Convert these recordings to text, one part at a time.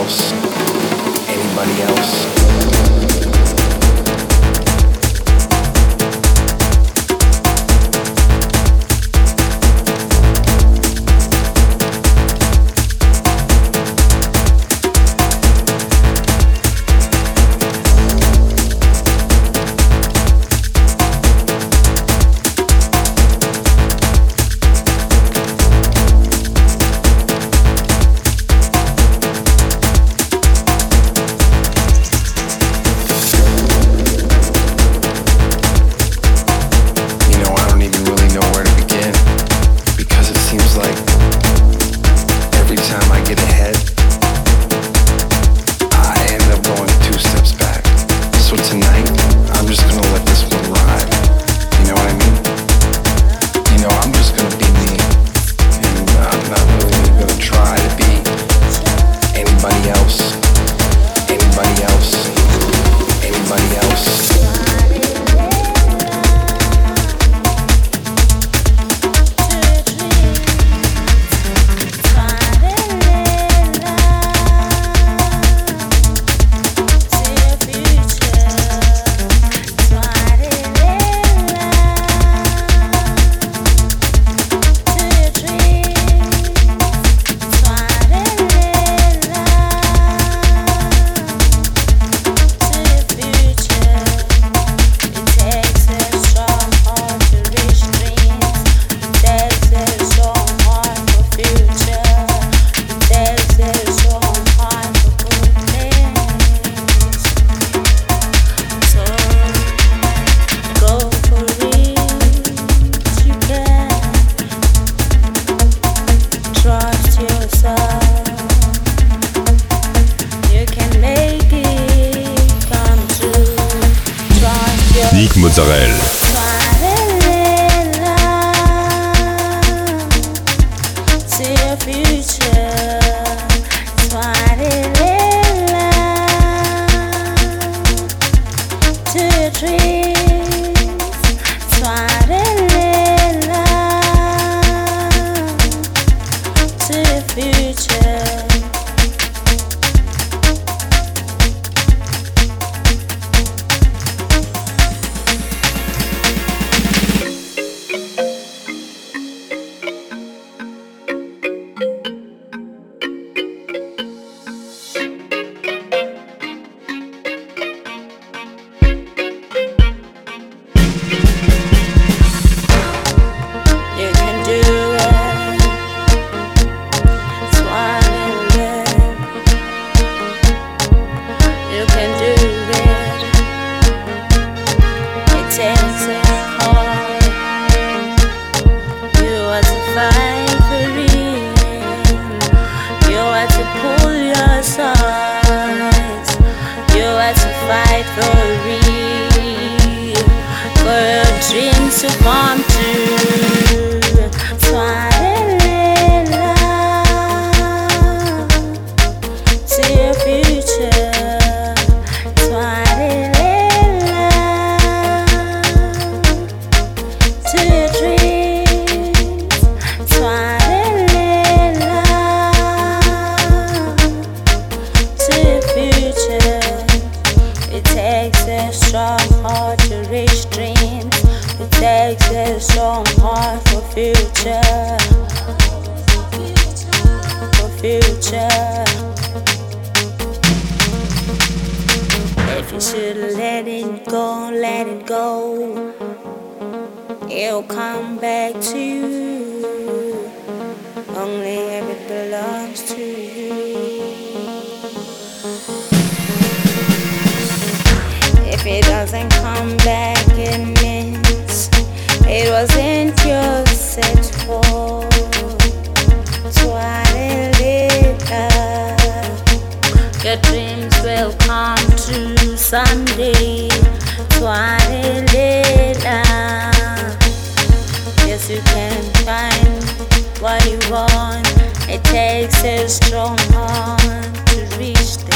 else, anybody else. strong heart to reach dreams. It takes a strong heart for future. For future. If you should let it go, let it go. It'll come back to you. Only if it belongs to it doesn't come back in minutes, it wasn't your set for. So I it up. Your dreams will come true someday. So I it up. Yes, you can find what you want. It takes a strong heart to reach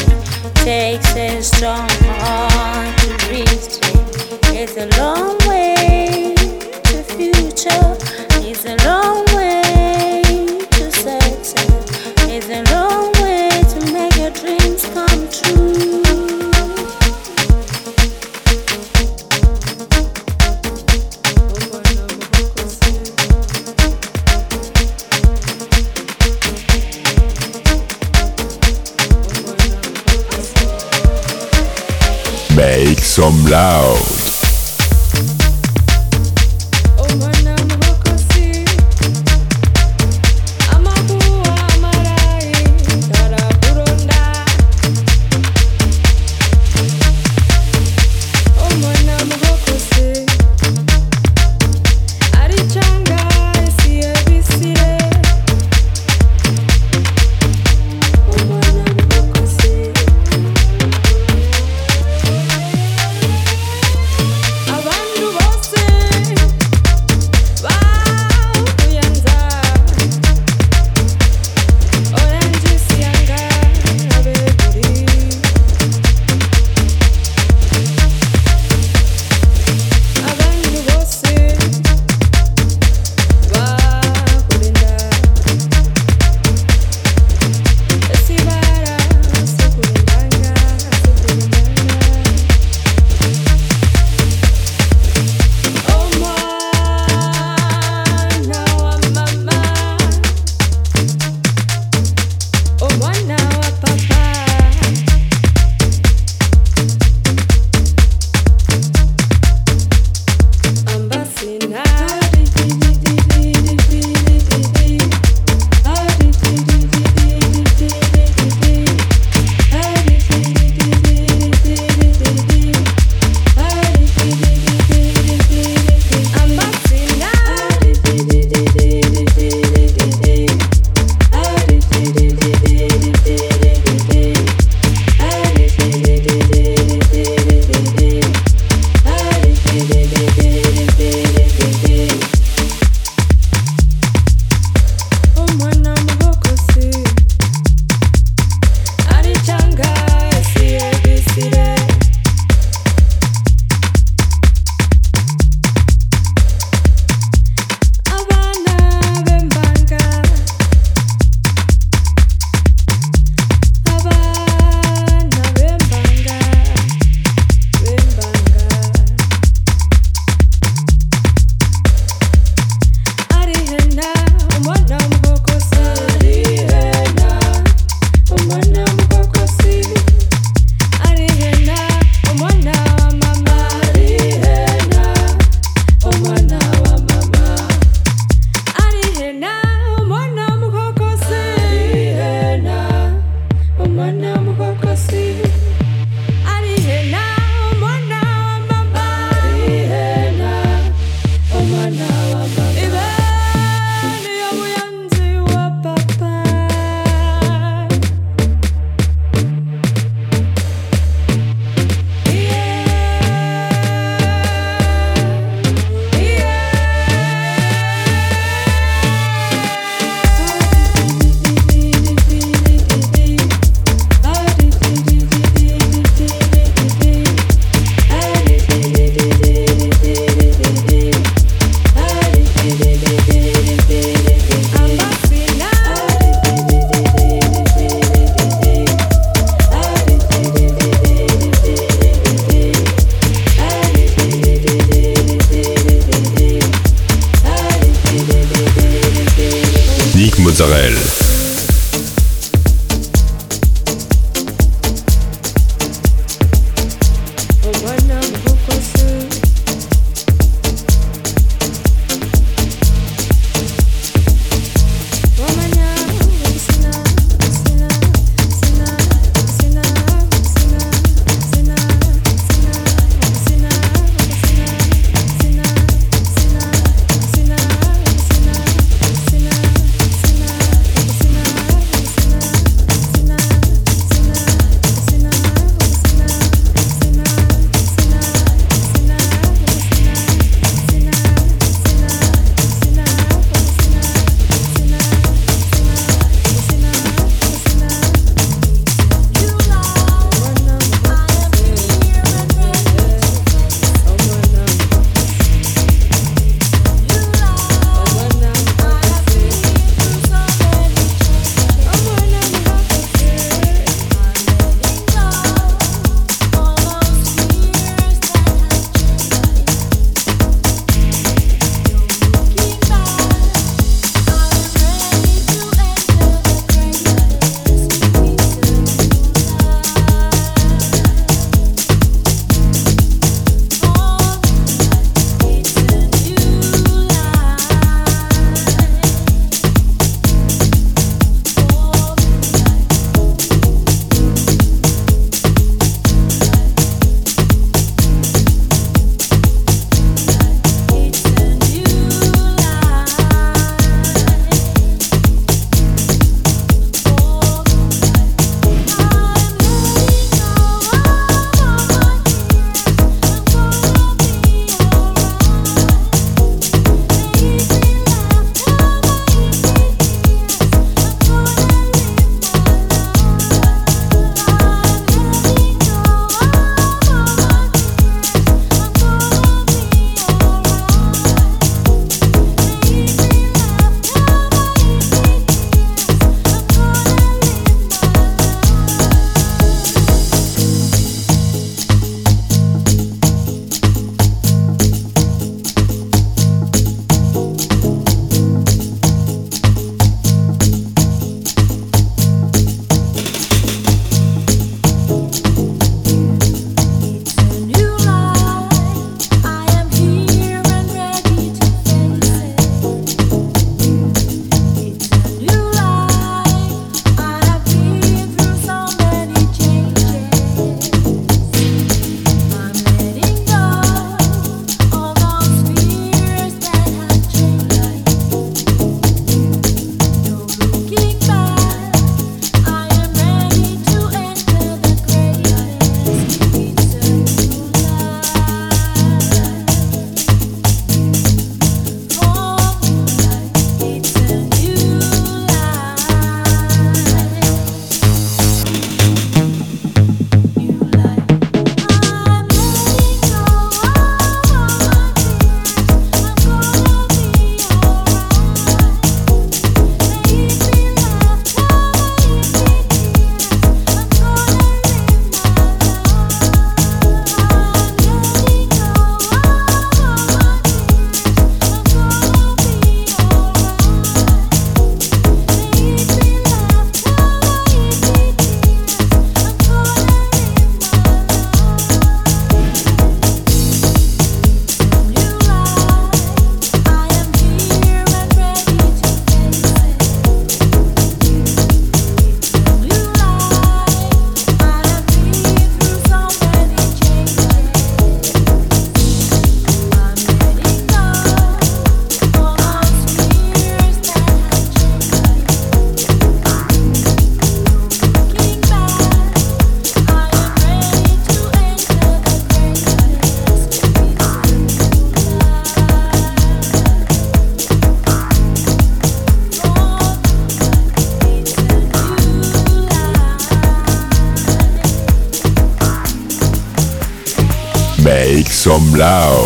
takes a strong heart to reach it. It's a long way to future. It's a long way to success. It's a long some loud. Loud.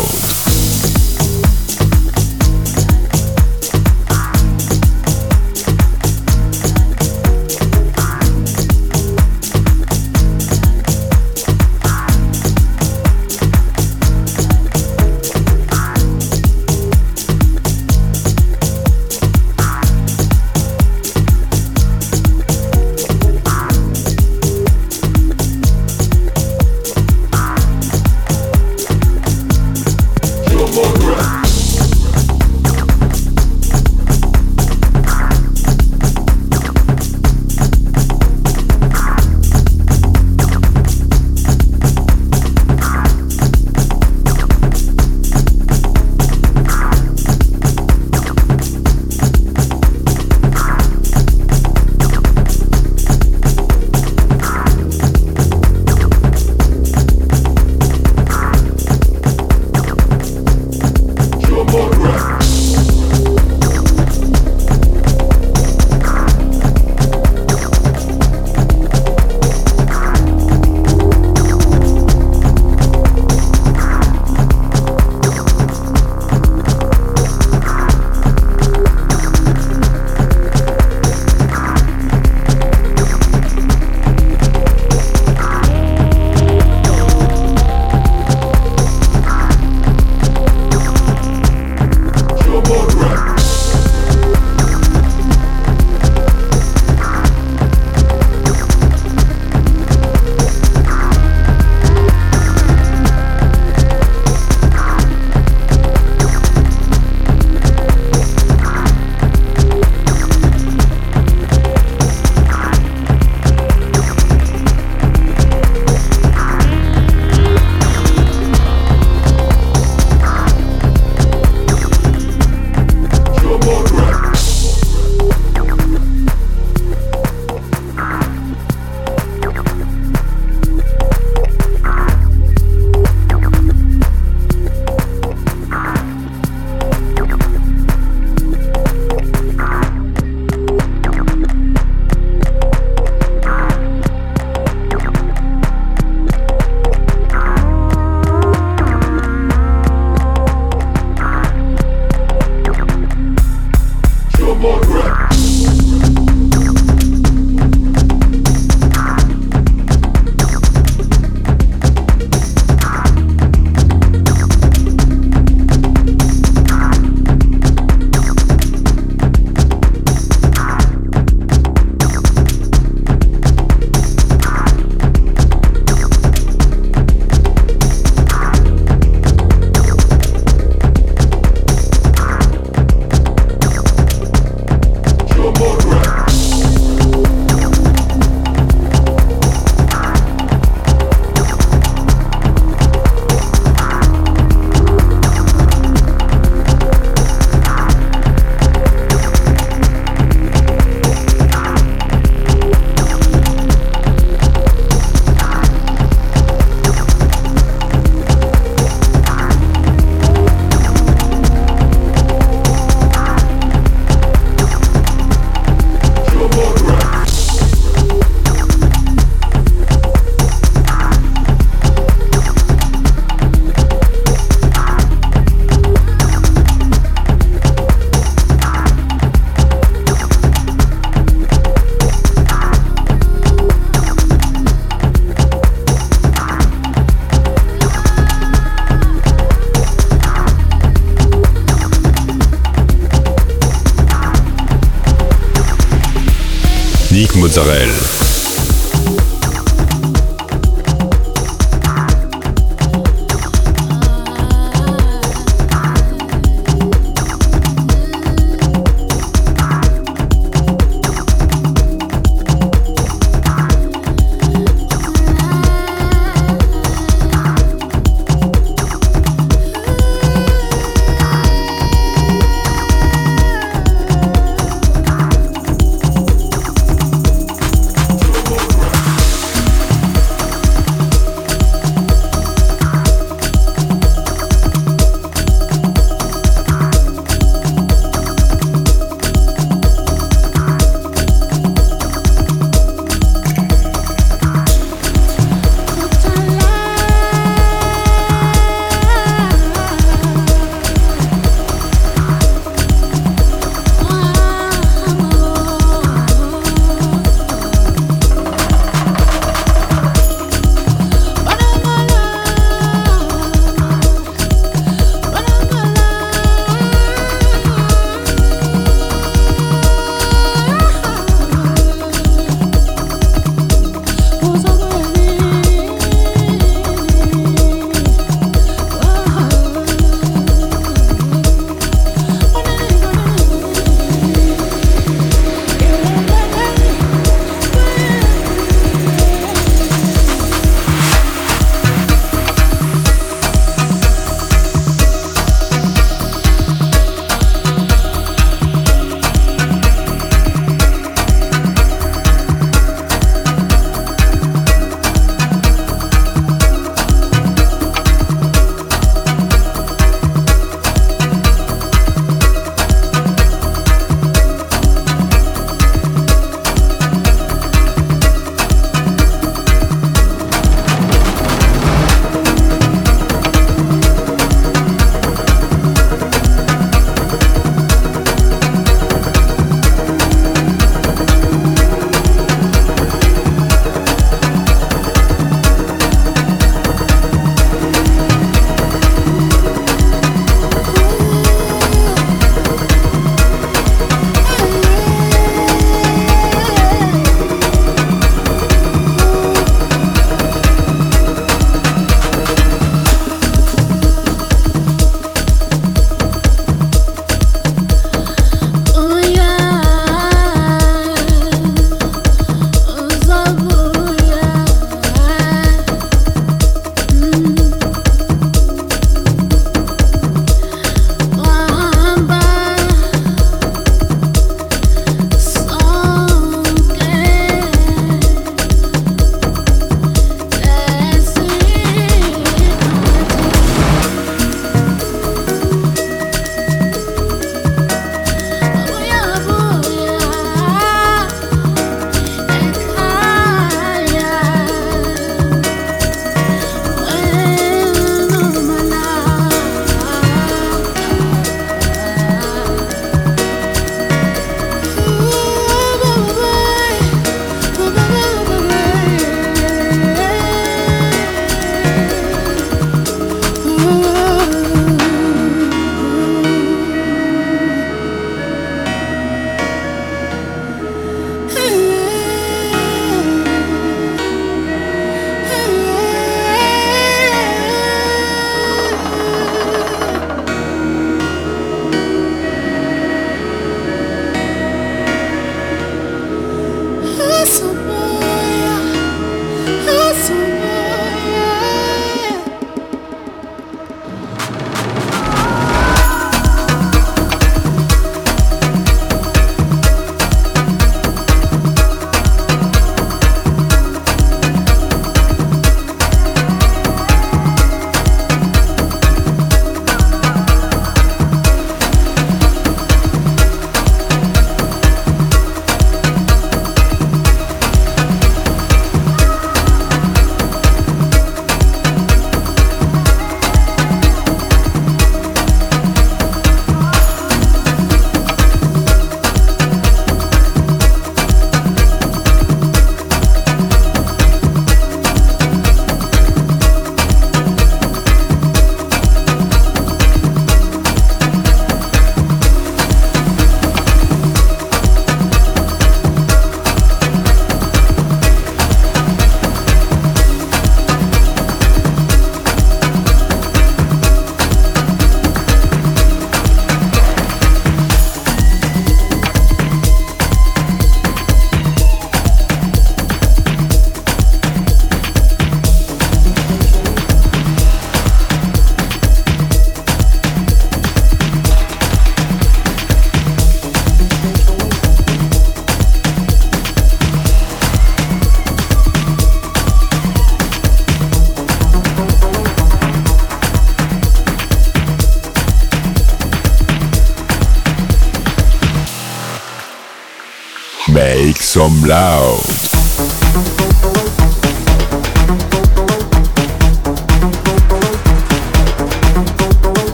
Loud.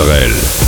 Mozzarella.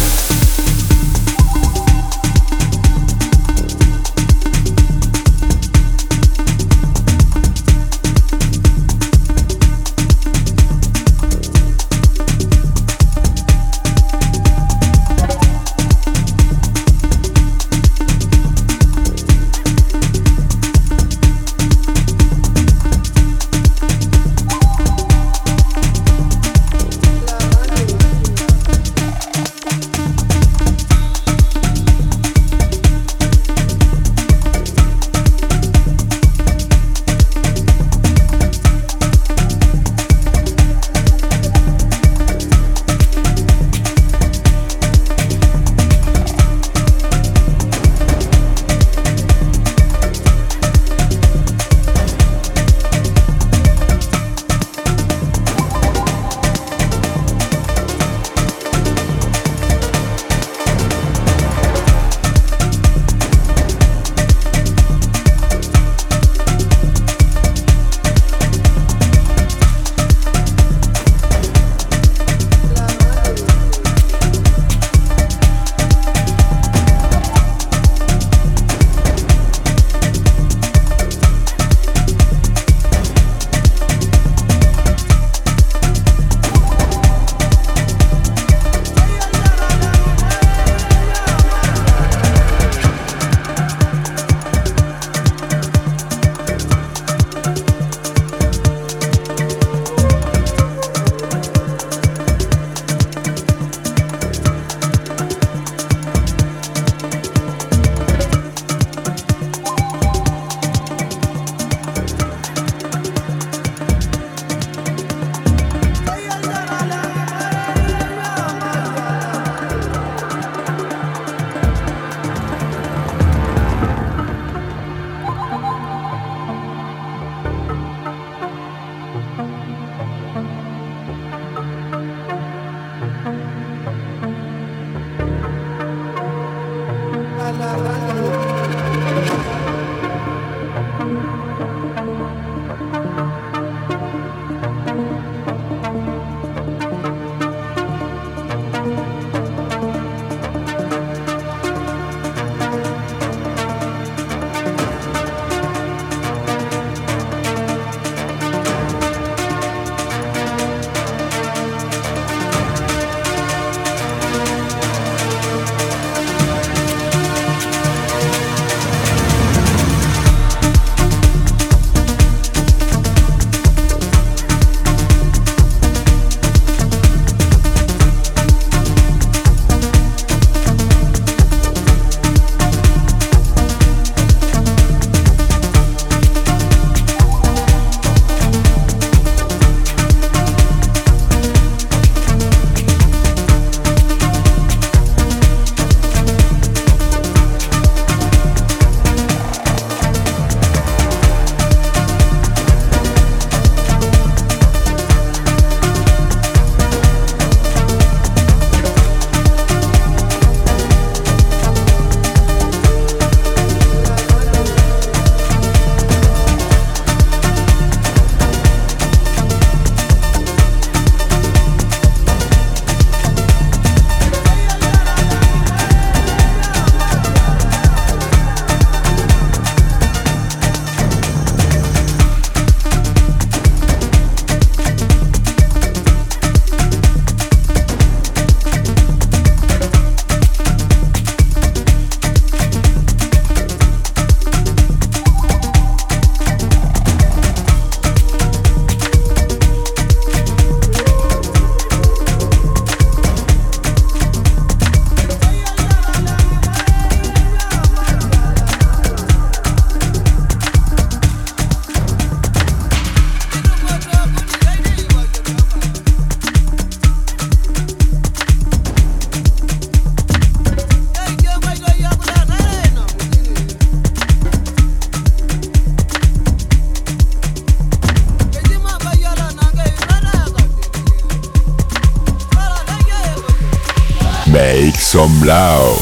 Some loud.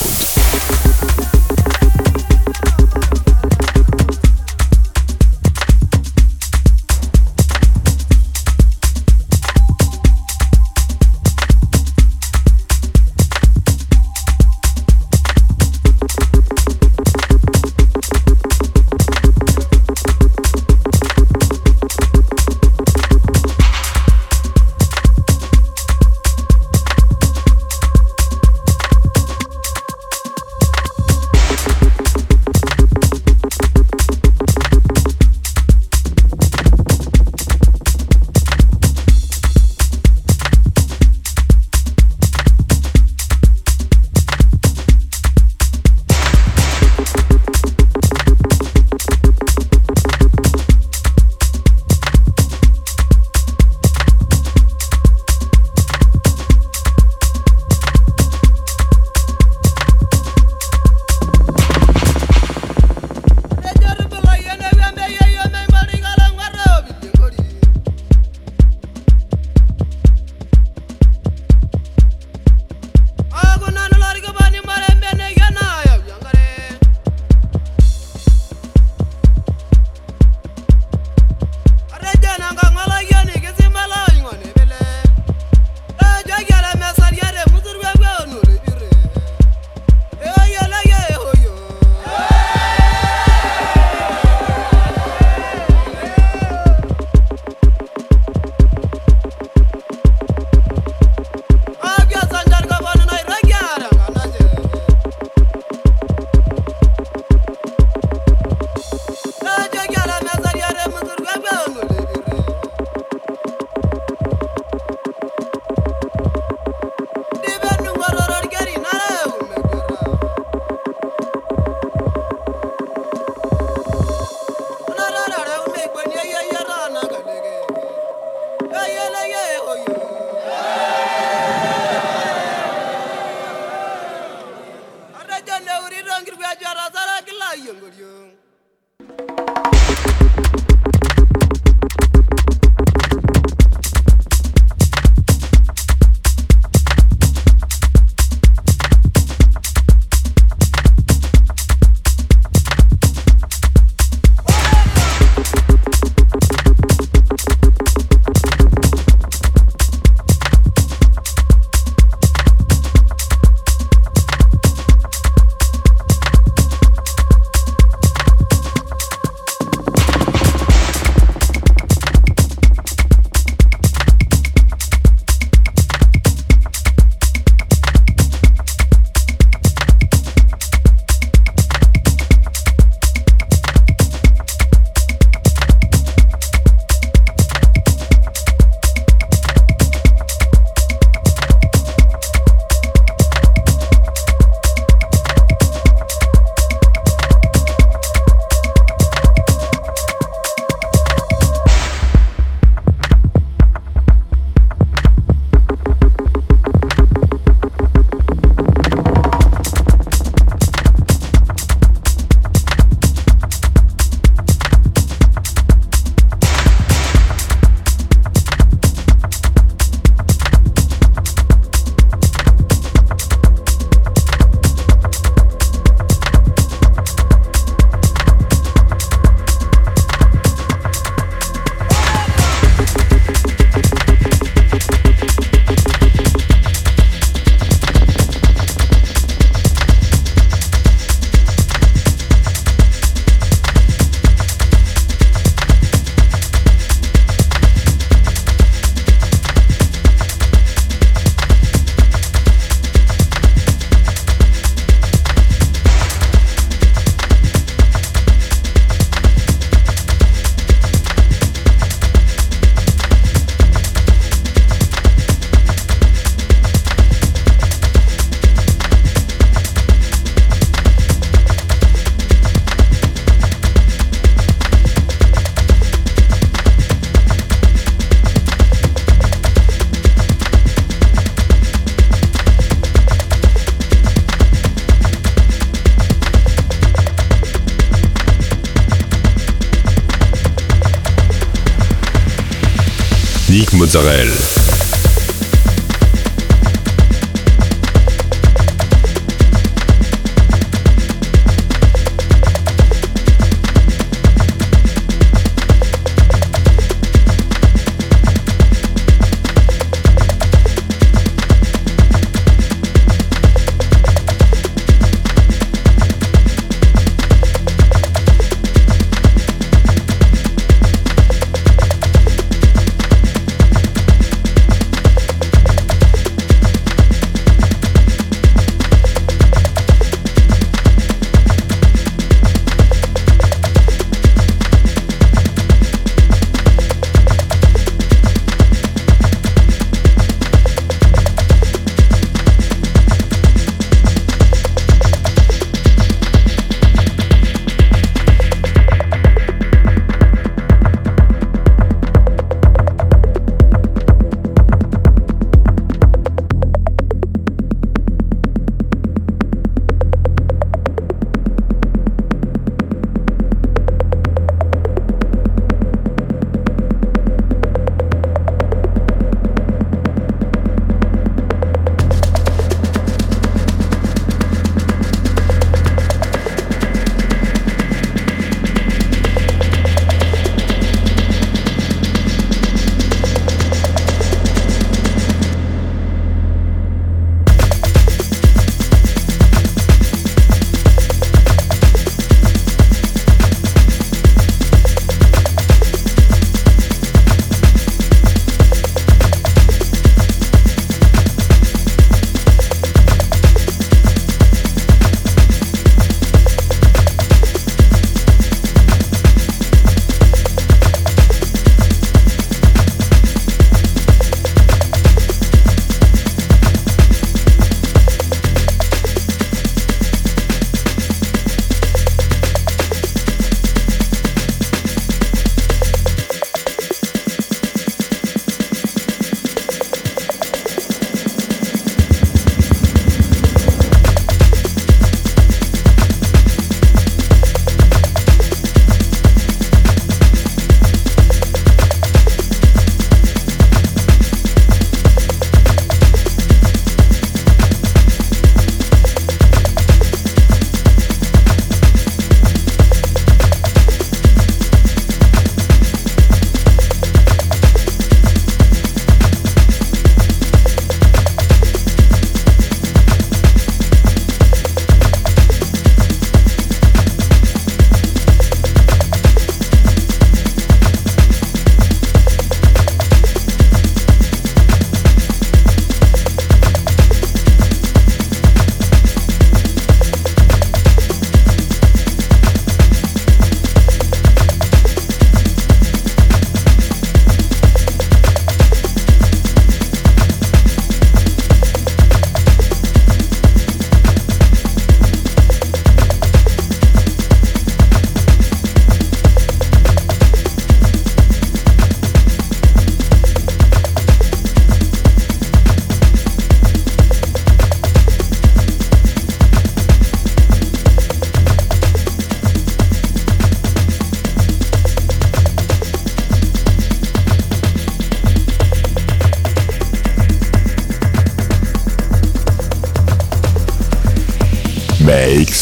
Mozzarella.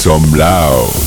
Some loud.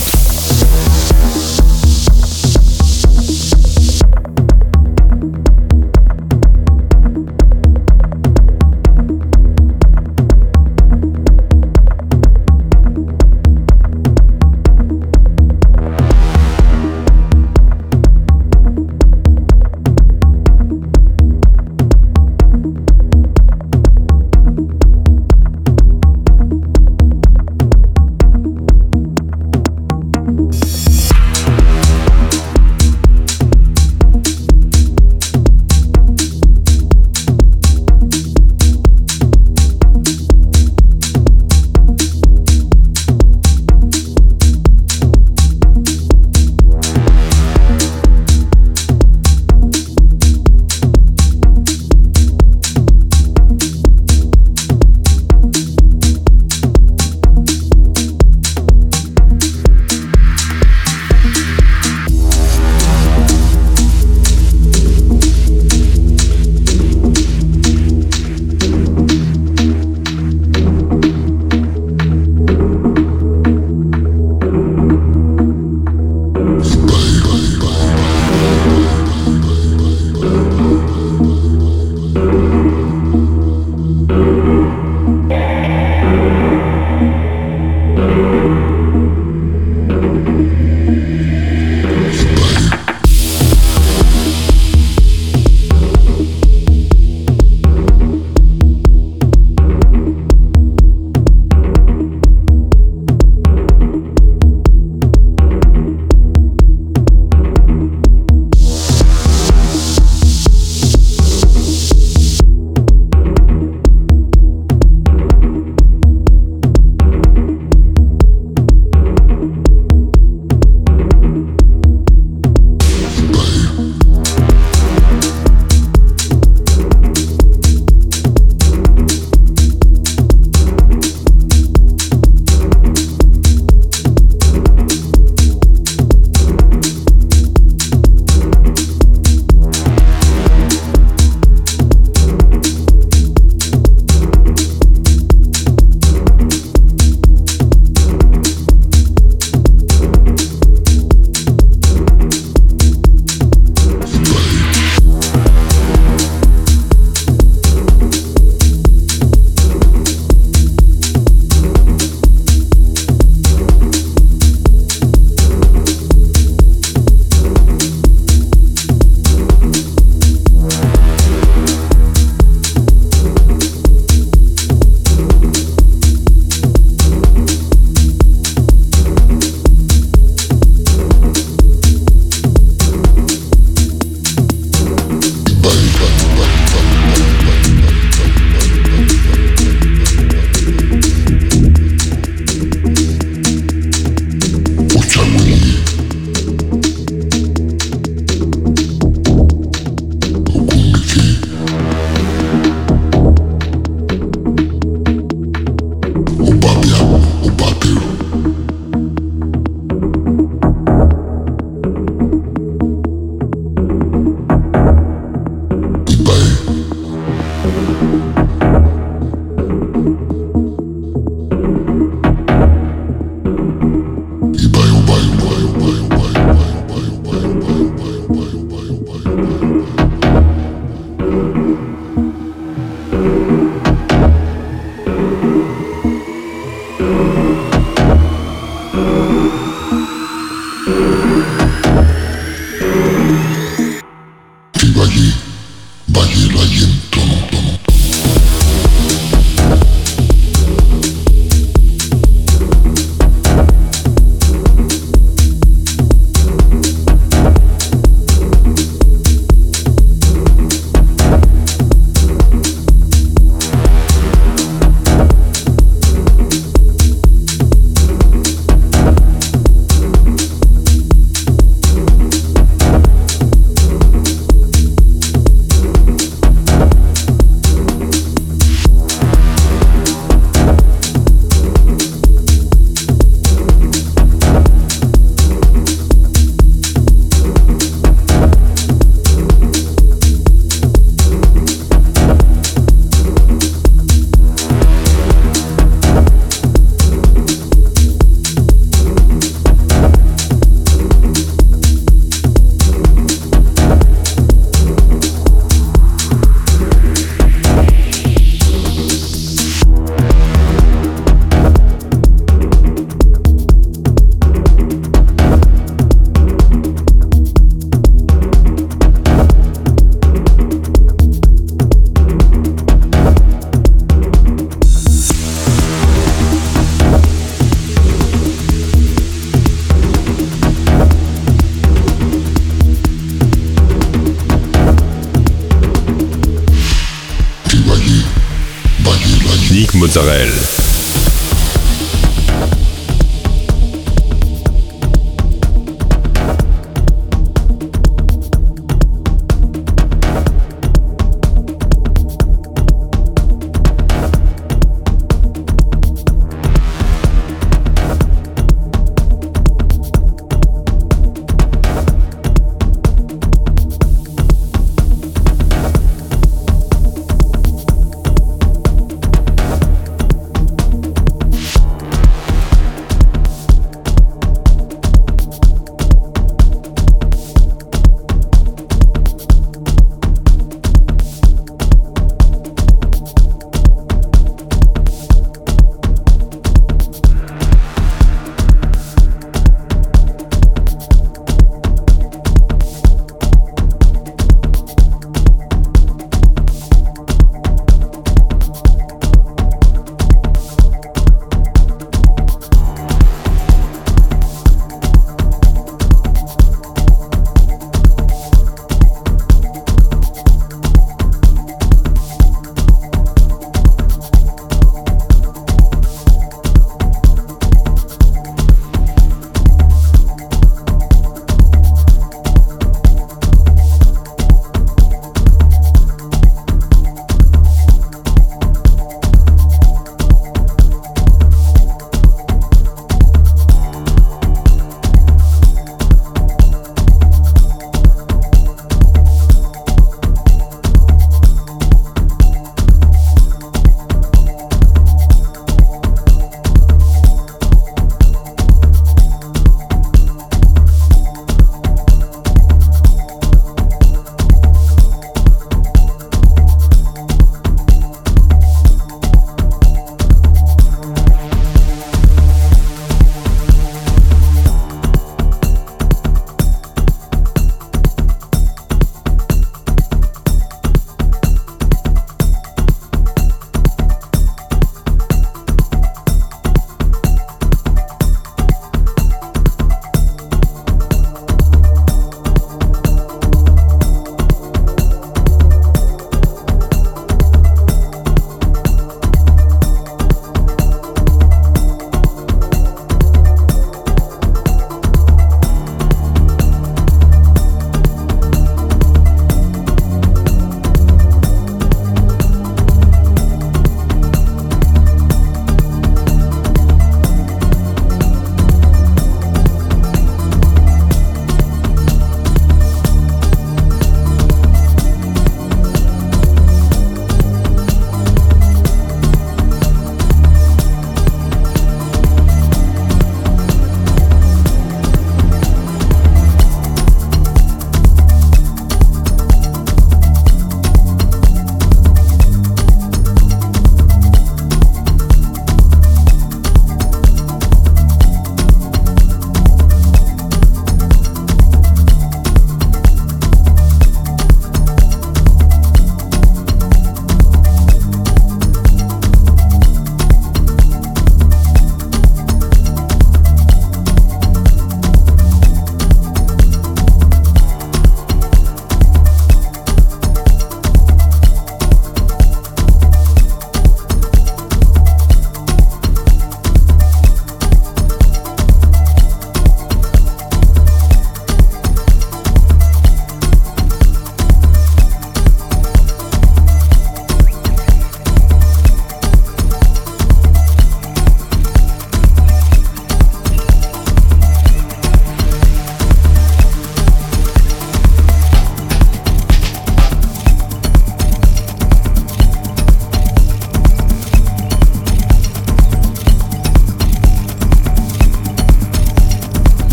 Mozzarella.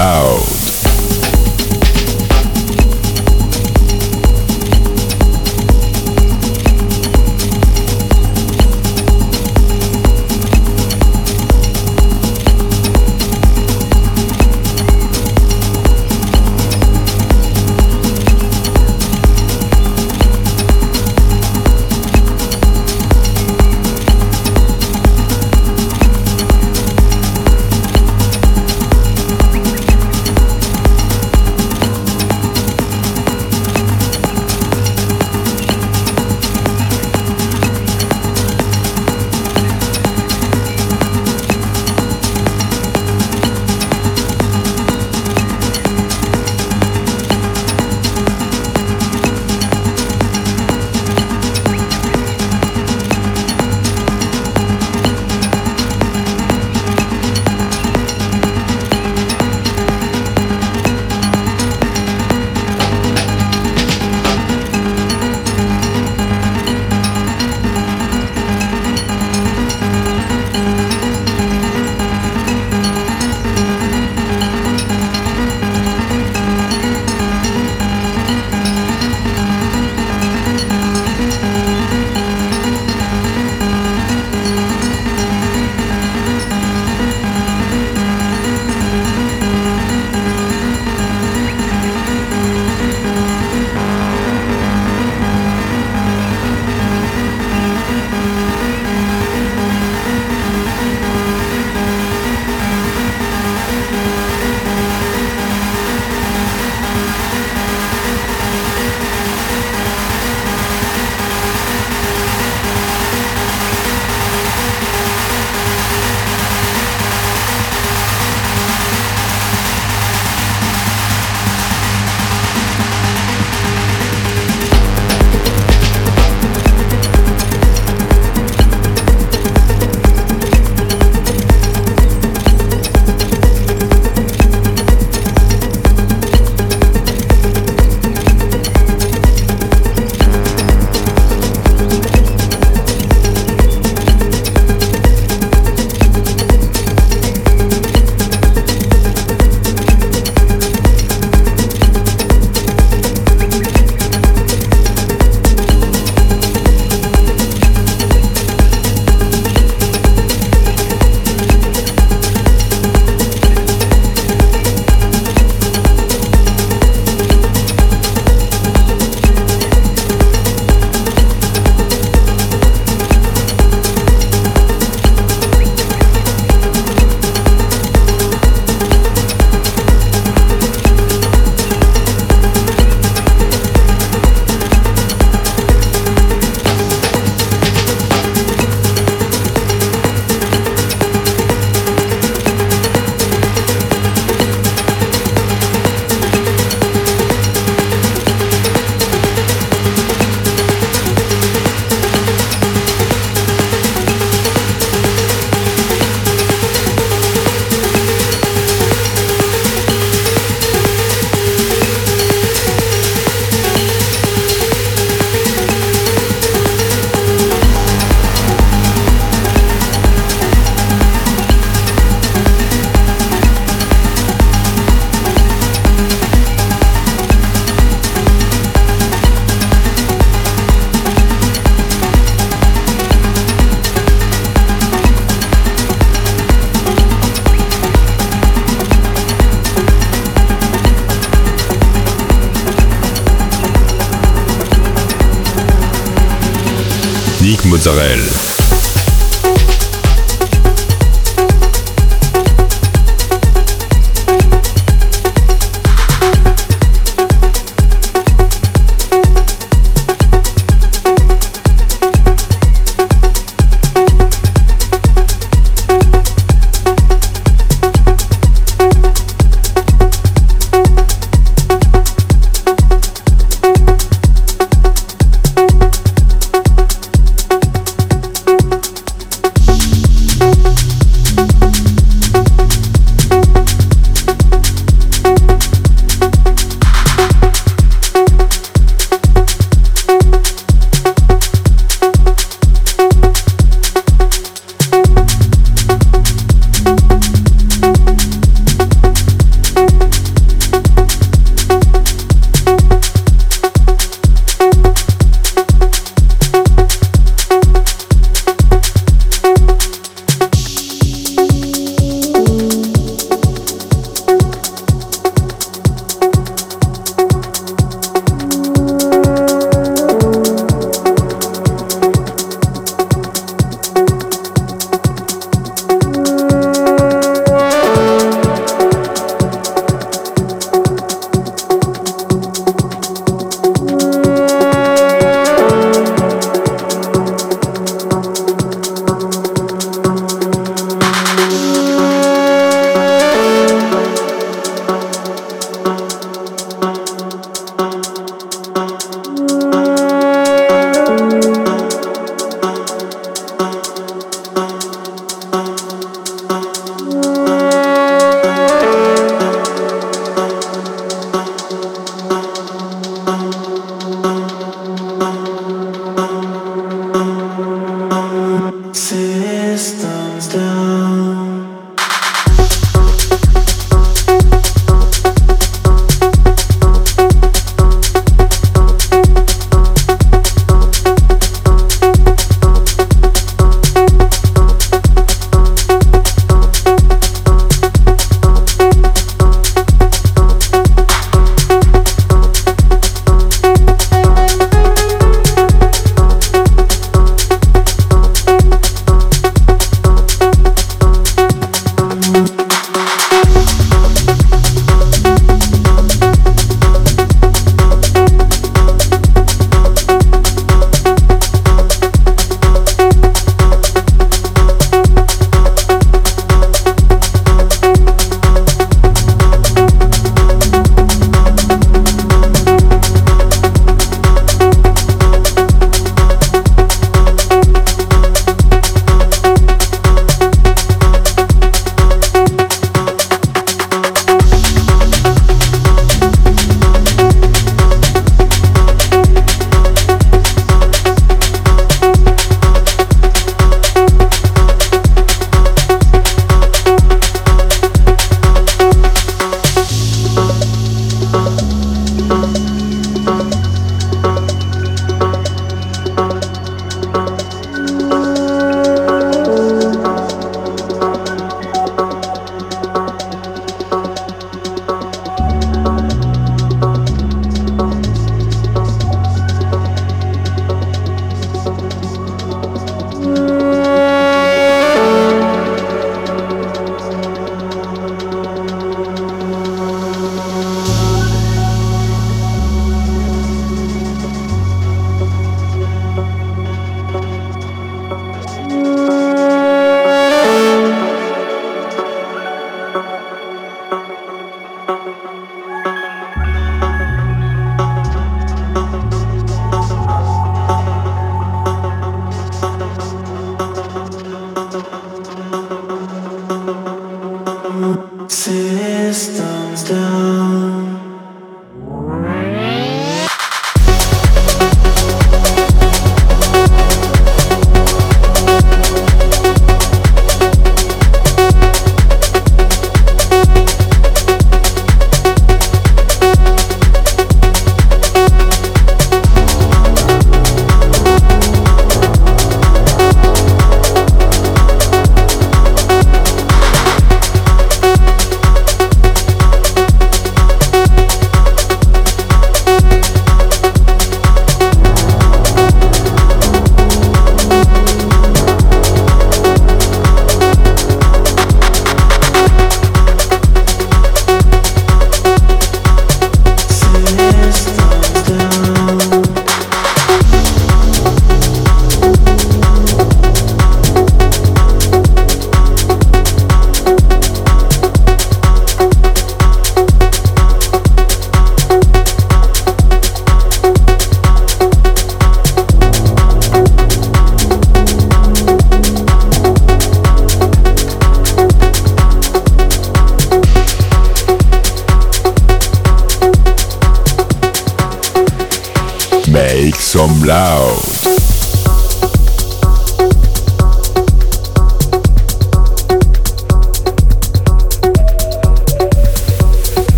Some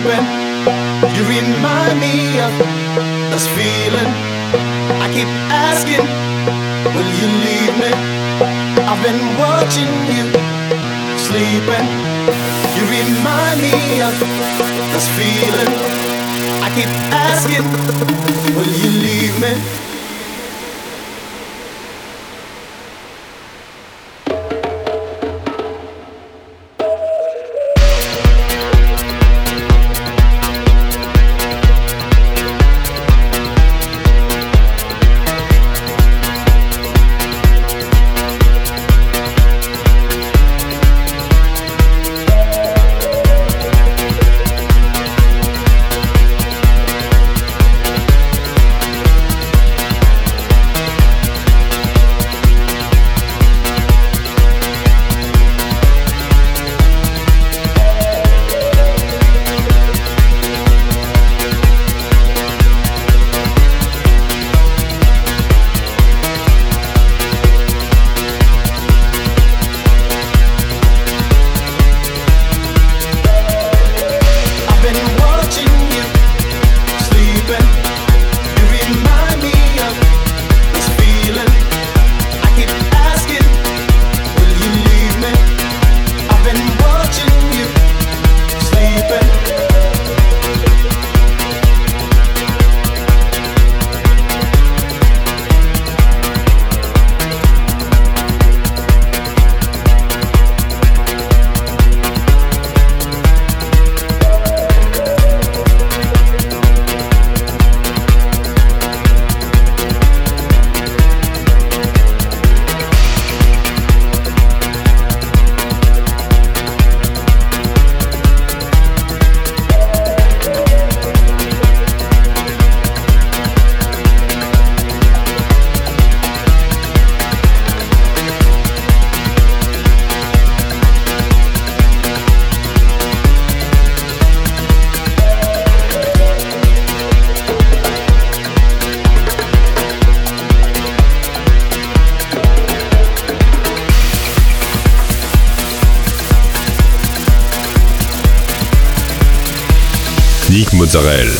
sleeping. You remind me of this feeling. I keep asking, will you leave me? I've been watching you sleeping. You remind me of this feeling. I keep asking, will you leave me? Israel.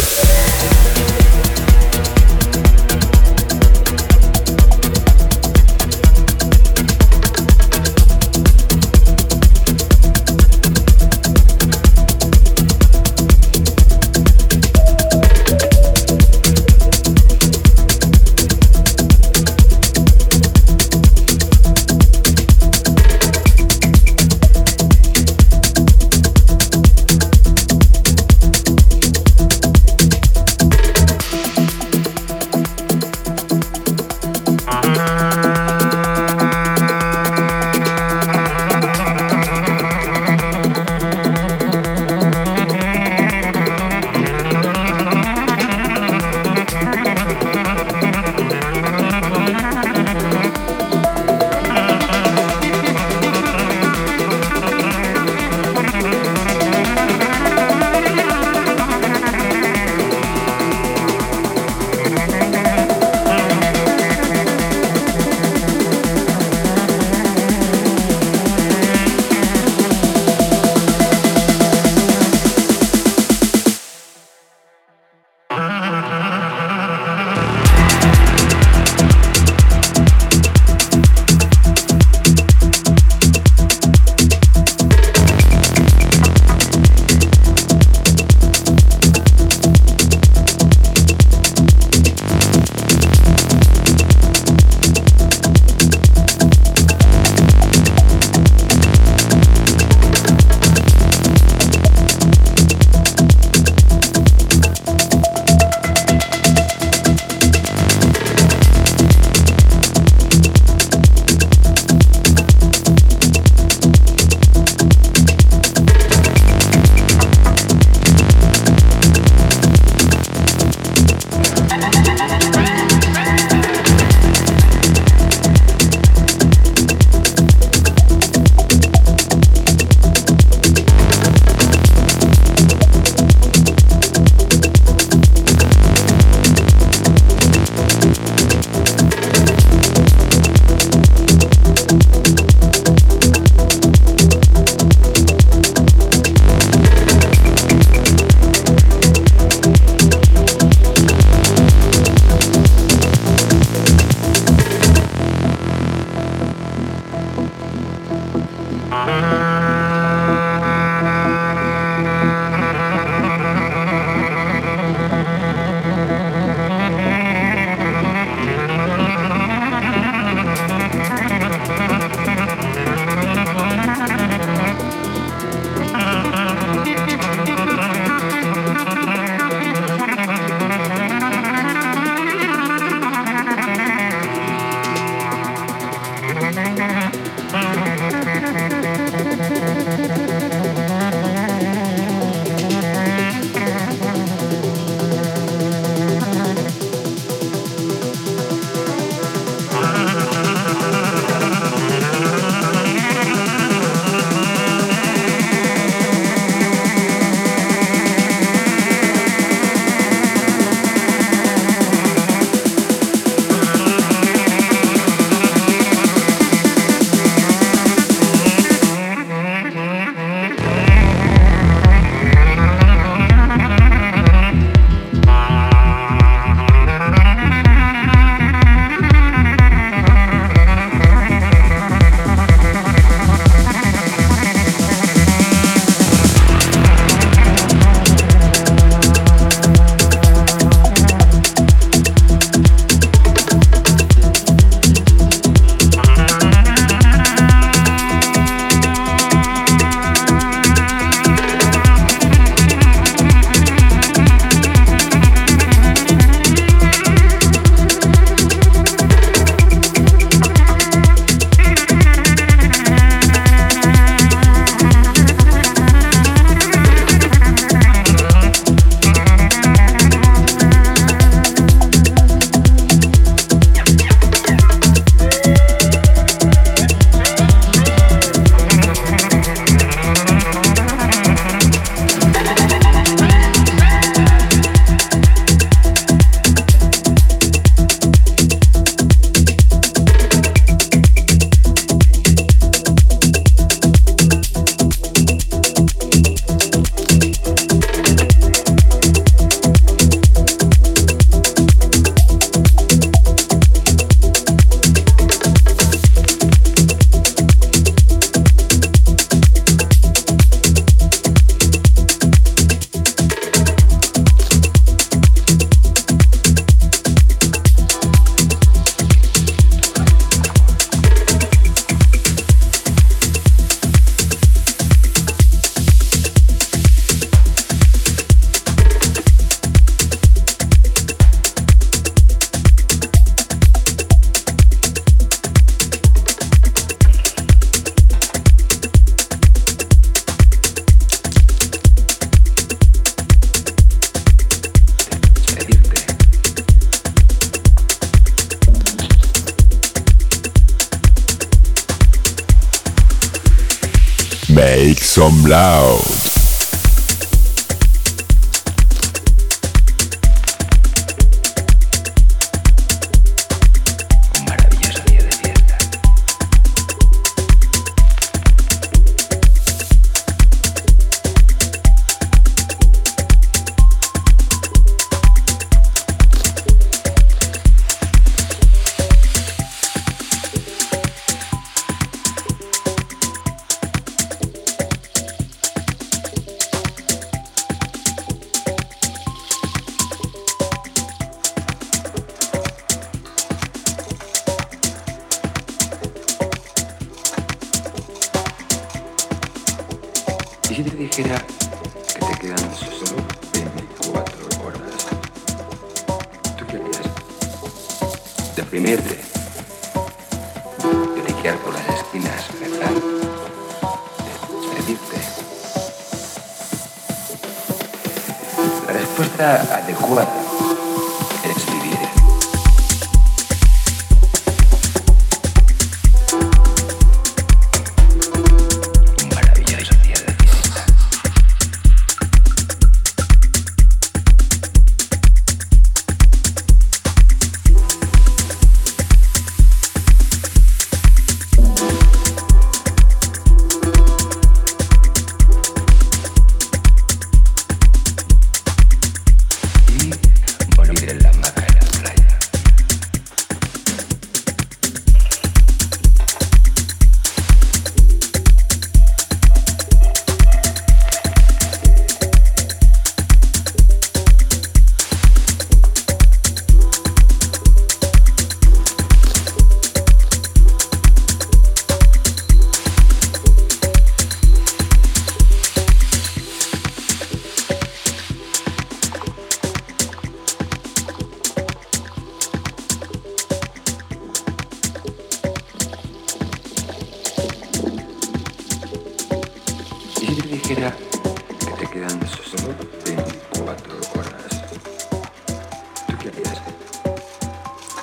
Lao.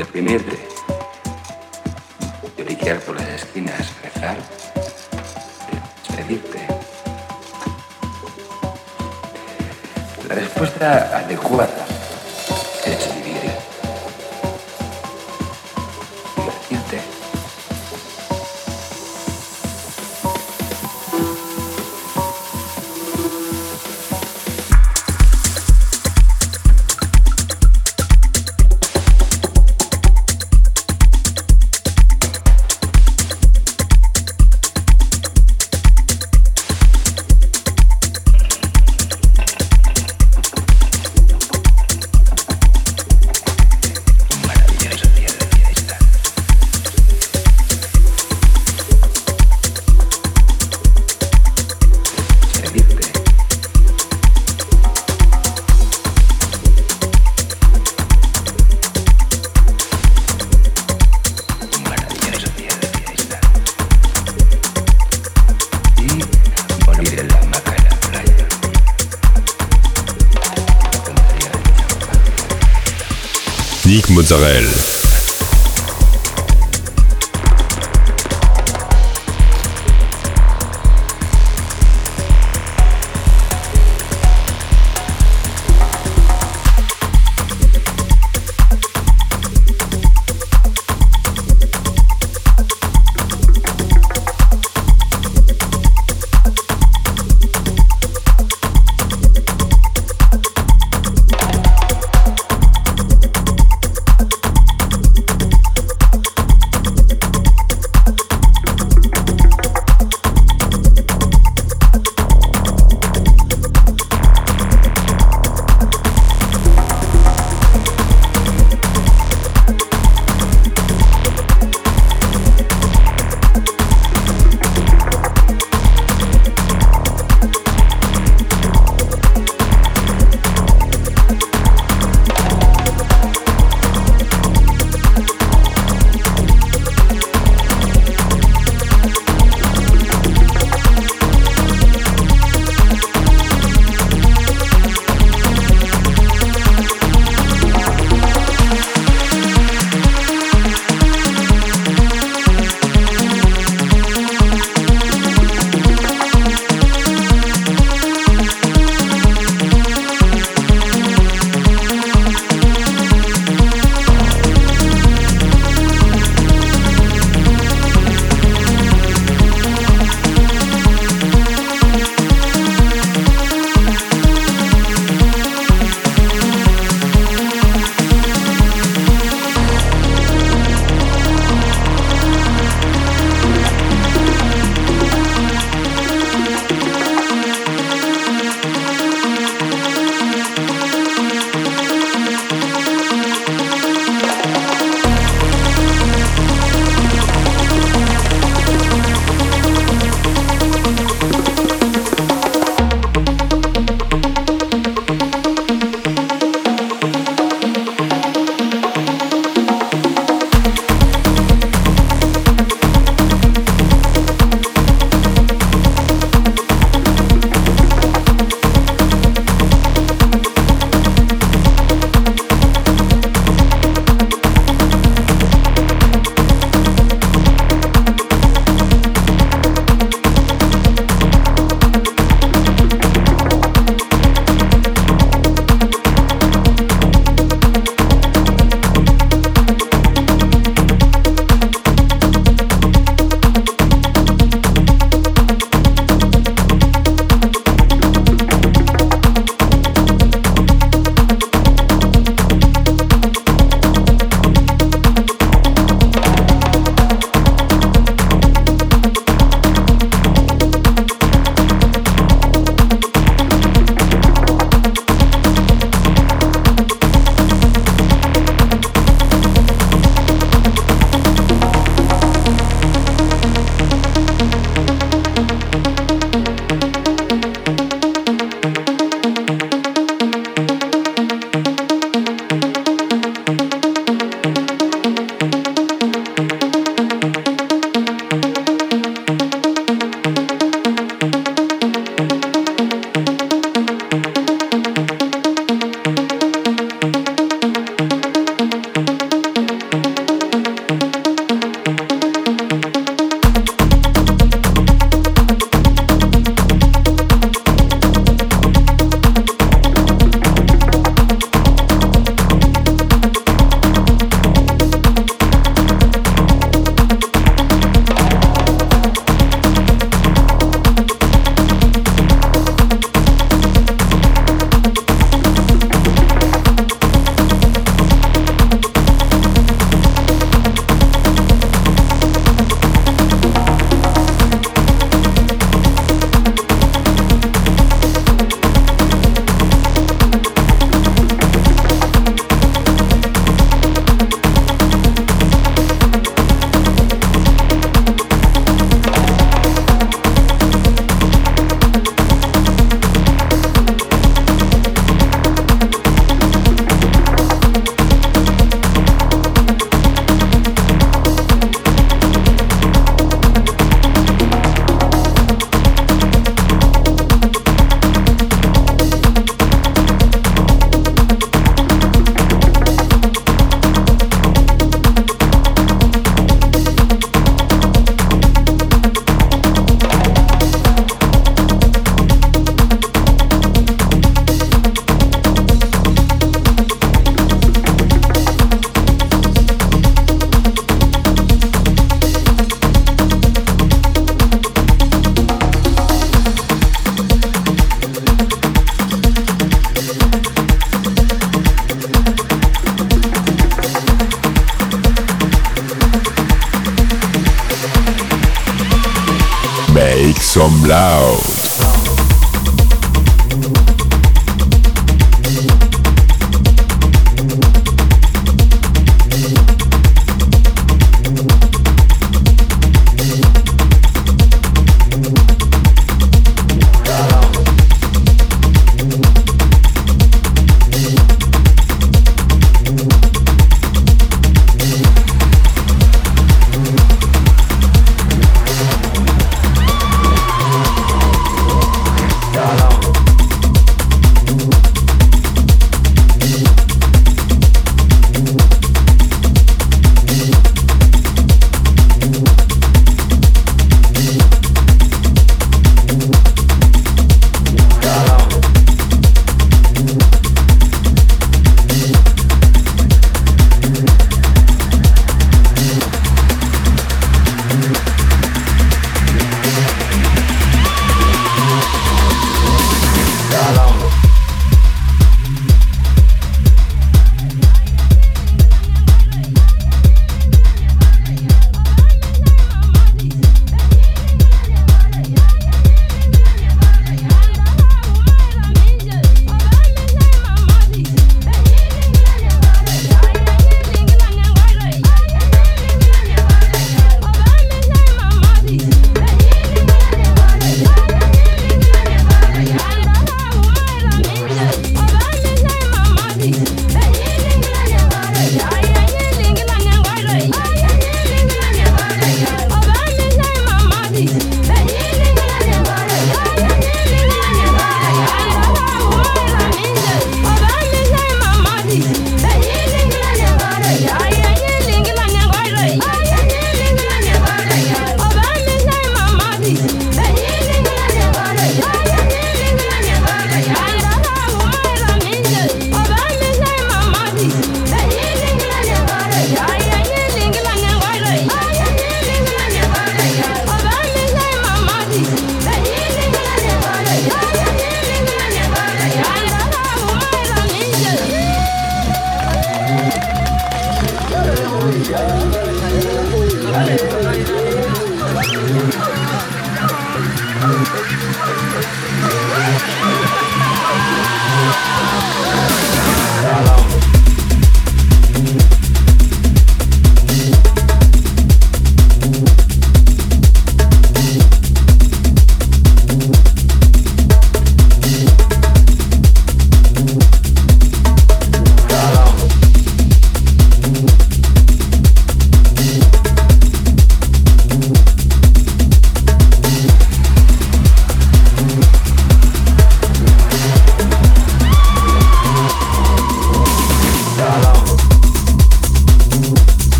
deprimirte, lloriquear por las esquinas, rezar, despedirte. La respuesta adecuada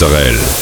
Mozzarella.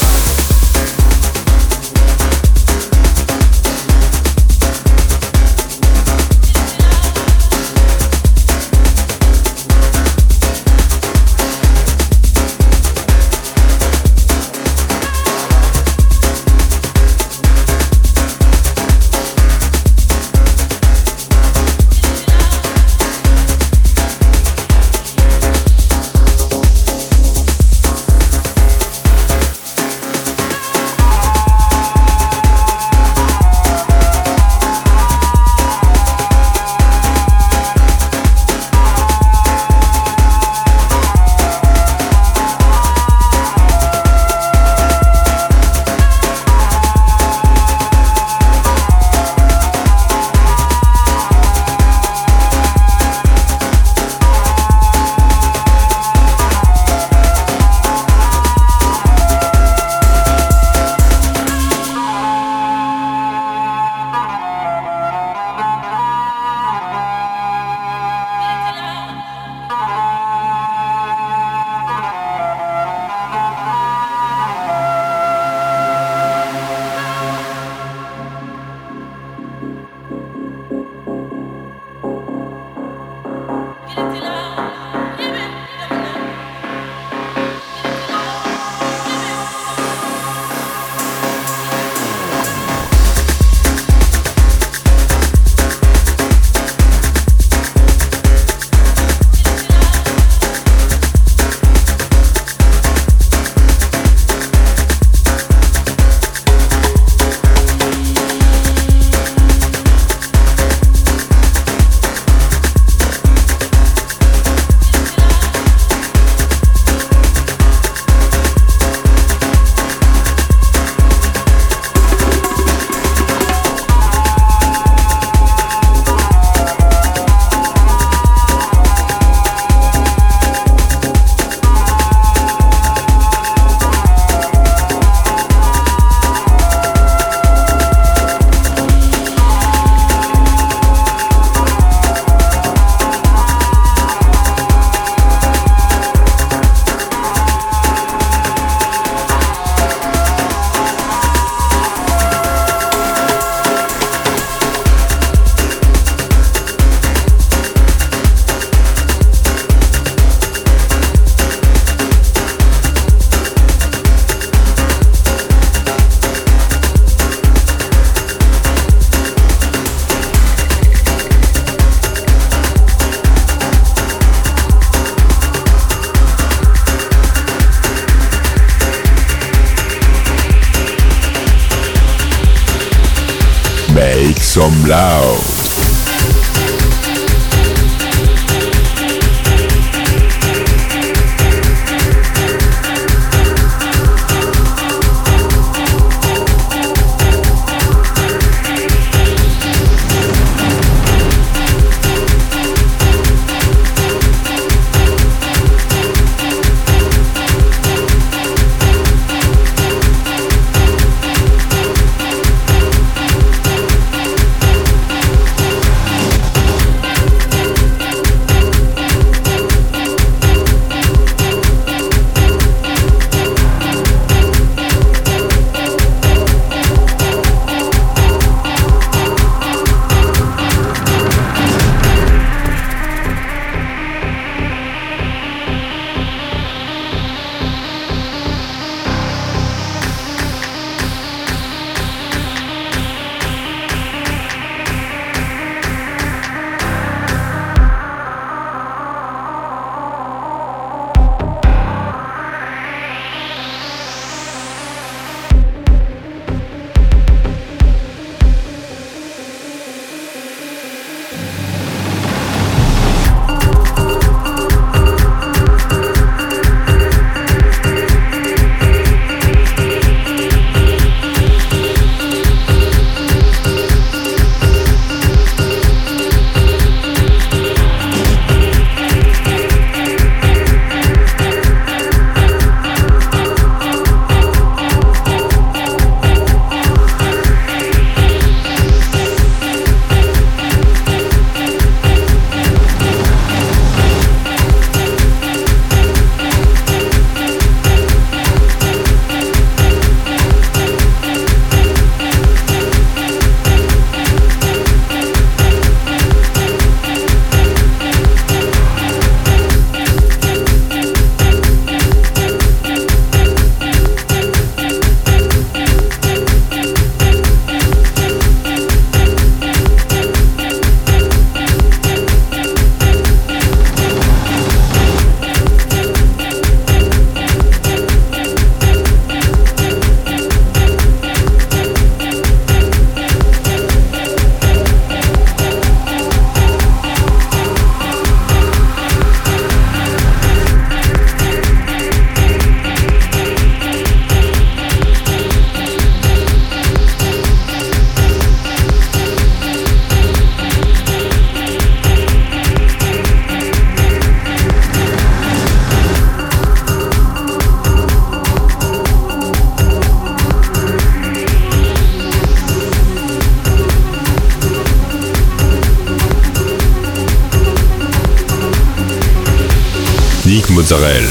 Mozzarella.